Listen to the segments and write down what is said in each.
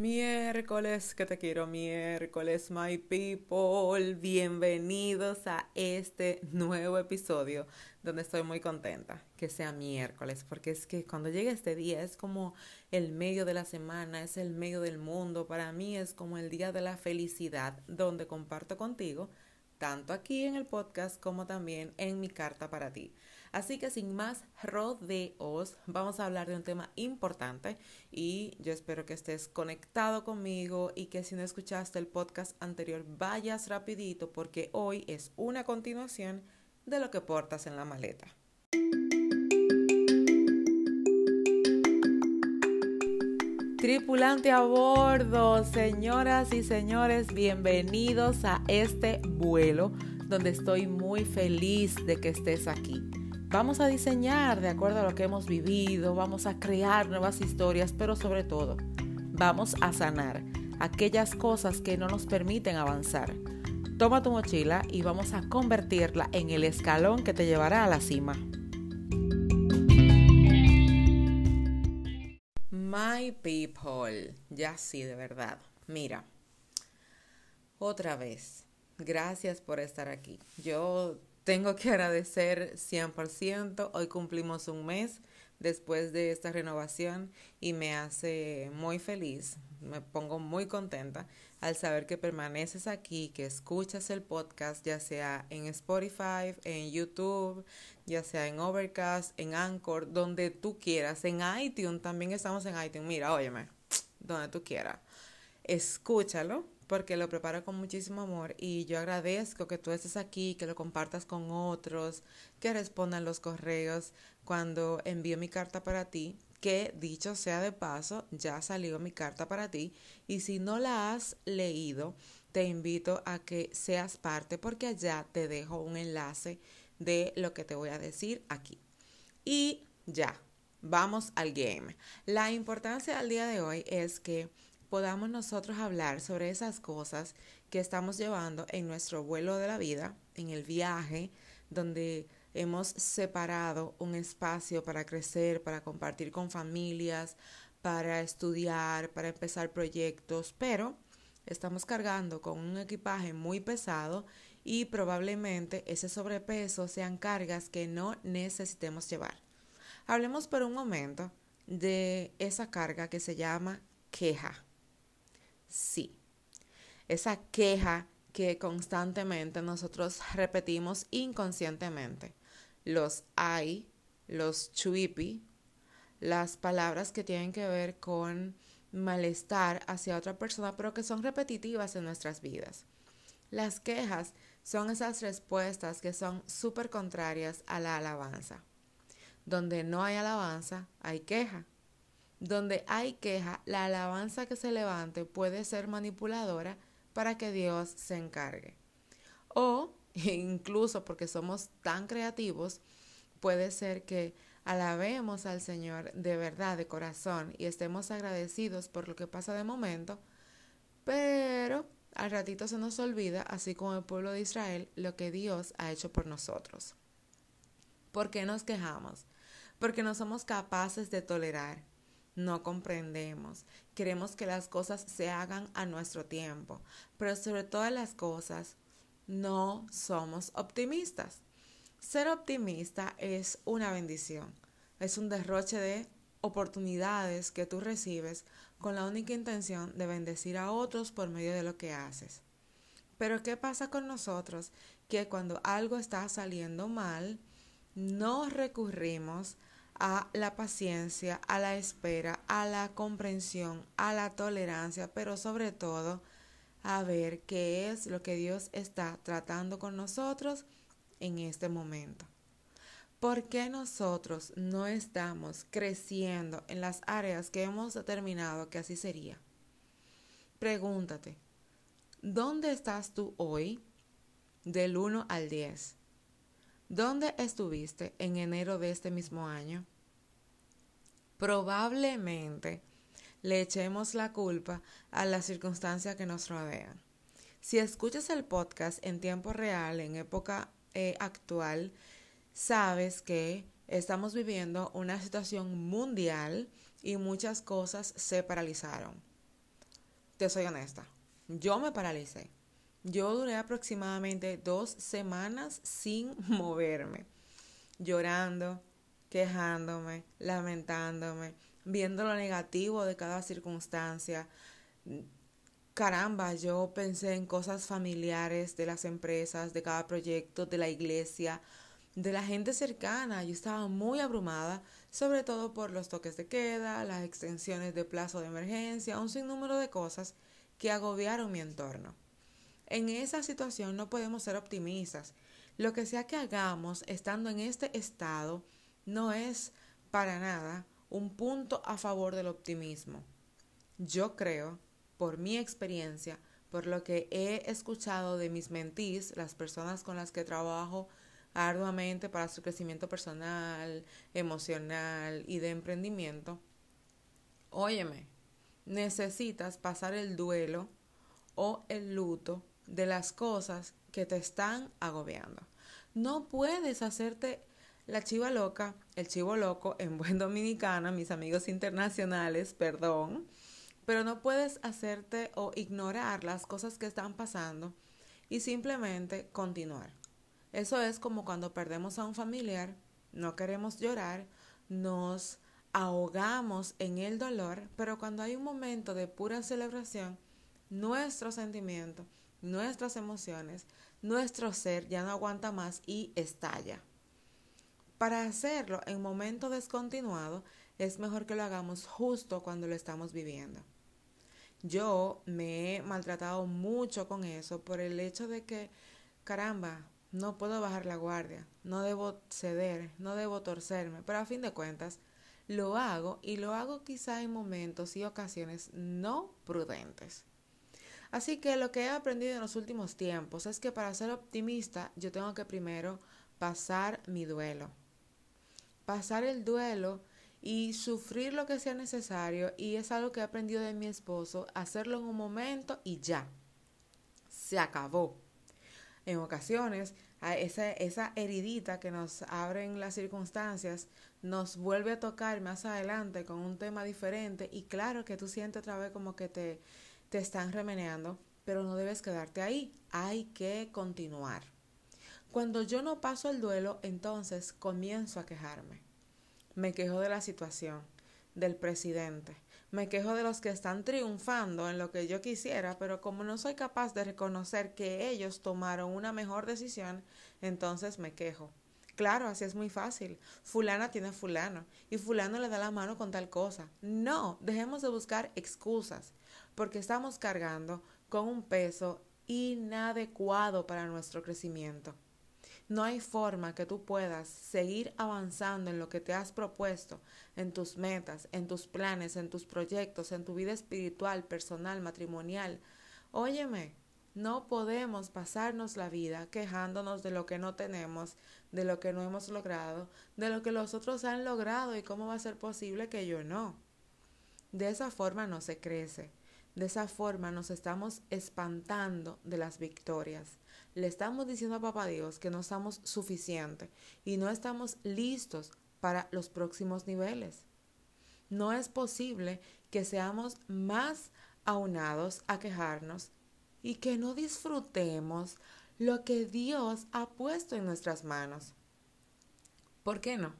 Miércoles, que te quiero miércoles, my people. Bienvenidos a este nuevo episodio donde estoy muy contenta que sea miércoles, porque es que cuando llega este día es como el medio de la semana, es el medio del mundo. Para mí es como el día de la felicidad, donde comparto contigo, tanto aquí en el podcast como también en mi carta para ti. Así que sin más rodeos, vamos a hablar de un tema importante y yo espero que estés conectado conmigo y que si no escuchaste el podcast anterior vayas rapidito porque hoy es una continuación de lo que portas en la maleta. Tripulante a bordo, señoras y señores, bienvenidos a este vuelo donde estoy muy feliz de que estés aquí. Vamos a diseñar de acuerdo a lo que hemos vivido, vamos a crear nuevas historias, pero sobre todo, vamos a sanar aquellas cosas que no nos permiten avanzar. Toma tu mochila y vamos a convertirla en el escalón que te llevará a la cima. My people, ya sí, de verdad. Mira, otra vez, gracias por estar aquí. Yo tengo que agradecer 100%. Hoy cumplimos un mes después de esta renovación y me hace muy feliz, me pongo muy contenta al saber que permaneces aquí, que escuchas el podcast, ya sea en Spotify, en YouTube, ya sea en Overcast, en Anchor, donde tú quieras, en iTunes, también estamos en iTunes, mira, óyeme, donde tú quieras. Escúchalo porque lo preparo con muchísimo amor y yo agradezco que tú estés aquí, que lo compartas con otros, que respondan los correos cuando envío mi carta para ti, que dicho sea de paso, ya salió mi carta para ti y si no la has leído, te invito a que seas parte porque allá te dejo un enlace de lo que te voy a decir aquí. Y ya, vamos al game. La importancia del día de hoy es que podamos nosotros hablar sobre esas cosas que estamos llevando en nuestro vuelo de la vida, en el viaje, donde hemos separado un espacio para crecer, para compartir con familias, para estudiar, para empezar proyectos, pero estamos cargando con un equipaje muy pesado y probablemente ese sobrepeso sean cargas que no necesitemos llevar. Hablemos por un momento de esa carga que se llama queja sí. Esa queja que constantemente nosotros repetimos inconscientemente. Los hay, los chuipi, las palabras que tienen que ver con malestar hacia otra persona, pero que son repetitivas en nuestras vidas. Las quejas son esas respuestas que son súper contrarias a la alabanza. Donde no hay alabanza, hay queja donde hay queja, la alabanza que se levante puede ser manipuladora para que Dios se encargue. O incluso porque somos tan creativos, puede ser que alabemos al Señor de verdad, de corazón, y estemos agradecidos por lo que pasa de momento, pero al ratito se nos olvida, así como el pueblo de Israel, lo que Dios ha hecho por nosotros. ¿Por qué nos quejamos? Porque no somos capaces de tolerar no comprendemos. Queremos que las cosas se hagan a nuestro tiempo, pero sobre todas las cosas no somos optimistas. Ser optimista es una bendición, es un derroche de oportunidades que tú recibes con la única intención de bendecir a otros por medio de lo que haces. Pero ¿qué pasa con nosotros? Que cuando algo está saliendo mal, no recurrimos a la paciencia, a la espera, a la comprensión, a la tolerancia, pero sobre todo a ver qué es lo que Dios está tratando con nosotros en este momento. ¿Por qué nosotros no estamos creciendo en las áreas que hemos determinado que así sería? Pregúntate, ¿dónde estás tú hoy del 1 al 10? ¿Dónde estuviste en enero de este mismo año? Probablemente le echemos la culpa a las circunstancias que nos rodean. Si escuchas el podcast en tiempo real, en época eh, actual, sabes que estamos viviendo una situación mundial y muchas cosas se paralizaron. te soy honesta, yo me paralicé. Yo duré aproximadamente dos semanas sin moverme, llorando, quejándome, lamentándome, viendo lo negativo de cada circunstancia. Caramba, yo pensé en cosas familiares de las empresas, de cada proyecto, de la iglesia, de la gente cercana. Yo estaba muy abrumada, sobre todo por los toques de queda, las extensiones de plazo de emergencia, un sinnúmero de cosas que agobiaron mi entorno. En esa situación no podemos ser optimistas. Lo que sea que hagamos estando en este estado no es para nada un punto a favor del optimismo. Yo creo, por mi experiencia, por lo que he escuchado de mis mentís, las personas con las que trabajo arduamente para su crecimiento personal, emocional y de emprendimiento, óyeme, necesitas pasar el duelo o el luto de las cosas que te están agobiando. No puedes hacerte la chiva loca, el chivo loco en buen dominicana, mis amigos internacionales, perdón, pero no puedes hacerte o ignorar las cosas que están pasando y simplemente continuar. Eso es como cuando perdemos a un familiar, no queremos llorar, nos ahogamos en el dolor, pero cuando hay un momento de pura celebración, nuestro sentimiento, nuestras emociones, nuestro ser ya no aguanta más y estalla. Para hacerlo en momento descontinuado, es mejor que lo hagamos justo cuando lo estamos viviendo. Yo me he maltratado mucho con eso por el hecho de que, caramba, no puedo bajar la guardia, no debo ceder, no debo torcerme, pero a fin de cuentas lo hago y lo hago quizá en momentos y ocasiones no prudentes. Así que lo que he aprendido en los últimos tiempos es que para ser optimista yo tengo que primero pasar mi duelo. Pasar el duelo y sufrir lo que sea necesario y es algo que he aprendido de mi esposo, hacerlo en un momento y ya. Se acabó en ocasiones esa, esa heridita que nos abren las circunstancias nos vuelve a tocar más adelante con un tema diferente y claro que tú sientes otra vez como que te, te están remeneando, pero no debes quedarte ahí, hay que continuar. Cuando yo no paso el duelo, entonces comienzo a quejarme. Me quejo de la situación, del presidente, me quejo de los que están triunfando en lo que yo quisiera, pero como no soy capaz de reconocer que ellos tomaron una mejor decisión, entonces me quejo. Claro, así es muy fácil. Fulana tiene fulano y fulano le da la mano con tal cosa. No, dejemos de buscar excusas, porque estamos cargando con un peso inadecuado para nuestro crecimiento. No hay forma que tú puedas seguir avanzando en lo que te has propuesto, en tus metas, en tus planes, en tus proyectos, en tu vida espiritual, personal, matrimonial. Óyeme, no podemos pasarnos la vida quejándonos de lo que no tenemos, de lo que no hemos logrado, de lo que los otros han logrado y cómo va a ser posible que yo no. De esa forma no se crece. De esa forma nos estamos espantando de las victorias le estamos diciendo a Papá Dios que no estamos suficientes y no estamos listos para los próximos niveles. No es posible que seamos más aunados a quejarnos y que no disfrutemos lo que Dios ha puesto en nuestras manos. ¿Por qué no?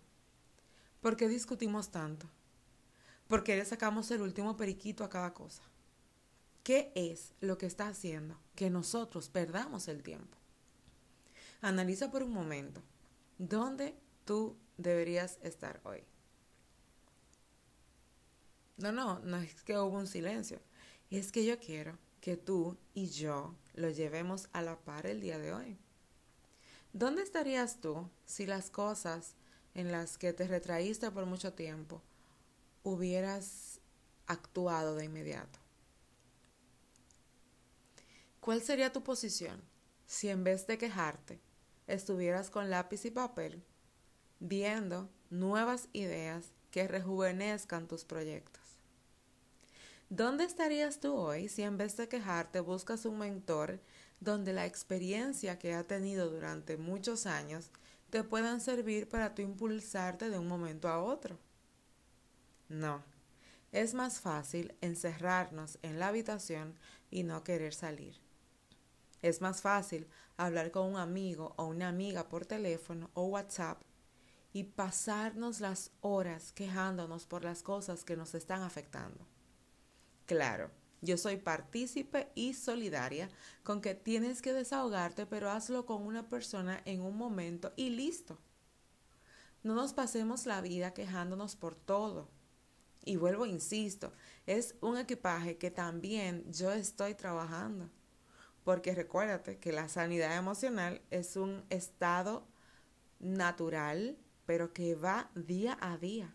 ¿Por qué discutimos tanto? ¿Por qué le sacamos el último periquito a cada cosa? ¿Qué es lo que está haciendo que nosotros perdamos el tiempo? Analiza por un momento dónde tú deberías estar hoy. No, no, no es que hubo un silencio. Es que yo quiero que tú y yo lo llevemos a la par el día de hoy. ¿Dónde estarías tú si las cosas en las que te retraíste por mucho tiempo hubieras actuado de inmediato? ¿Cuál sería tu posición si en vez de quejarte estuvieras con lápiz y papel viendo nuevas ideas que rejuvenezcan tus proyectos? ¿Dónde estarías tú hoy si en vez de quejarte buscas un mentor donde la experiencia que ha tenido durante muchos años te puedan servir para tu impulsarte de un momento a otro? No, es más fácil encerrarnos en la habitación y no querer salir. Es más fácil hablar con un amigo o una amiga por teléfono o WhatsApp y pasarnos las horas quejándonos por las cosas que nos están afectando. Claro, yo soy partícipe y solidaria con que tienes que desahogarte, pero hazlo con una persona en un momento y listo. No nos pasemos la vida quejándonos por todo. Y vuelvo, insisto, es un equipaje que también yo estoy trabajando. Porque recuérdate que la sanidad emocional es un estado natural, pero que va día a día.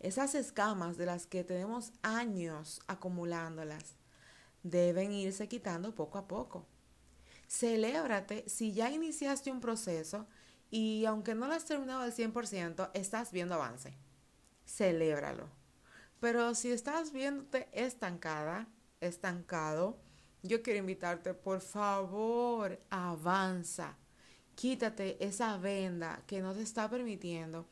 Esas escamas de las que tenemos años acumulándolas deben irse quitando poco a poco. Celébrate si ya iniciaste un proceso y aunque no lo has terminado al 100%, estás viendo avance. Celébralo. Pero si estás viéndote estancada, estancado, yo quiero invitarte, por favor, avanza. Quítate esa venda que no te está permitiendo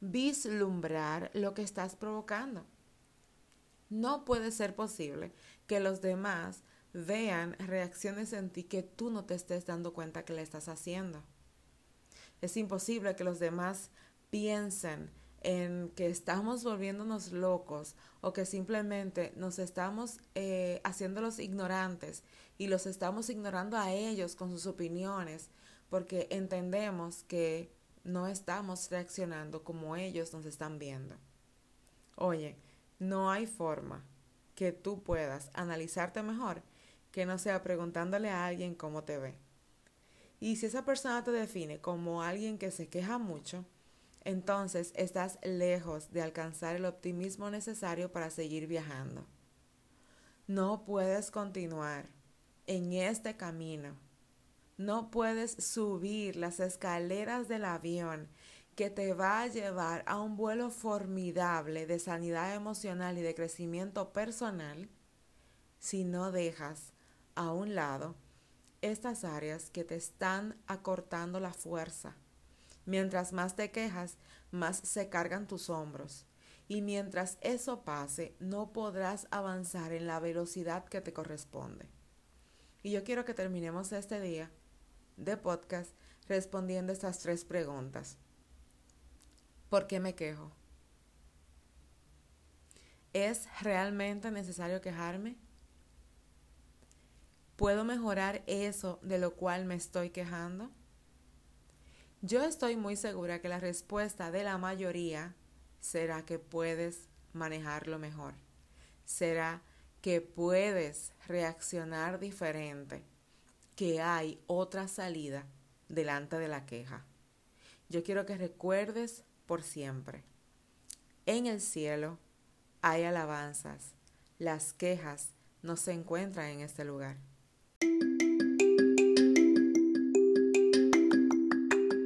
vislumbrar lo que estás provocando. No puede ser posible que los demás vean reacciones en ti que tú no te estés dando cuenta que le estás haciendo. Es imposible que los demás piensen en que estamos volviéndonos locos o que simplemente nos estamos eh, haciendo los ignorantes y los estamos ignorando a ellos con sus opiniones porque entendemos que no estamos reaccionando como ellos nos están viendo. Oye, no hay forma que tú puedas analizarte mejor que no sea preguntándole a alguien cómo te ve. Y si esa persona te define como alguien que se queja mucho, entonces estás lejos de alcanzar el optimismo necesario para seguir viajando. No puedes continuar en este camino no puedes subir las escaleras del avión que te va a llevar a un vuelo formidable de sanidad emocional y de crecimiento personal si no dejas a un lado estas áreas que te están acortando la fuerza. Mientras más te quejas, más se cargan tus hombros. Y mientras eso pase, no podrás avanzar en la velocidad que te corresponde. Y yo quiero que terminemos este día de podcast respondiendo estas tres preguntas. ¿Por qué me quejo? ¿Es realmente necesario quejarme? ¿Puedo mejorar eso de lo cual me estoy quejando? Yo estoy muy segura que la respuesta de la mayoría será que puedes manejarlo mejor. Será que puedes reaccionar diferente que hay otra salida delante de la queja. Yo quiero que recuerdes por siempre. En el cielo hay alabanzas. Las quejas no se encuentran en este lugar.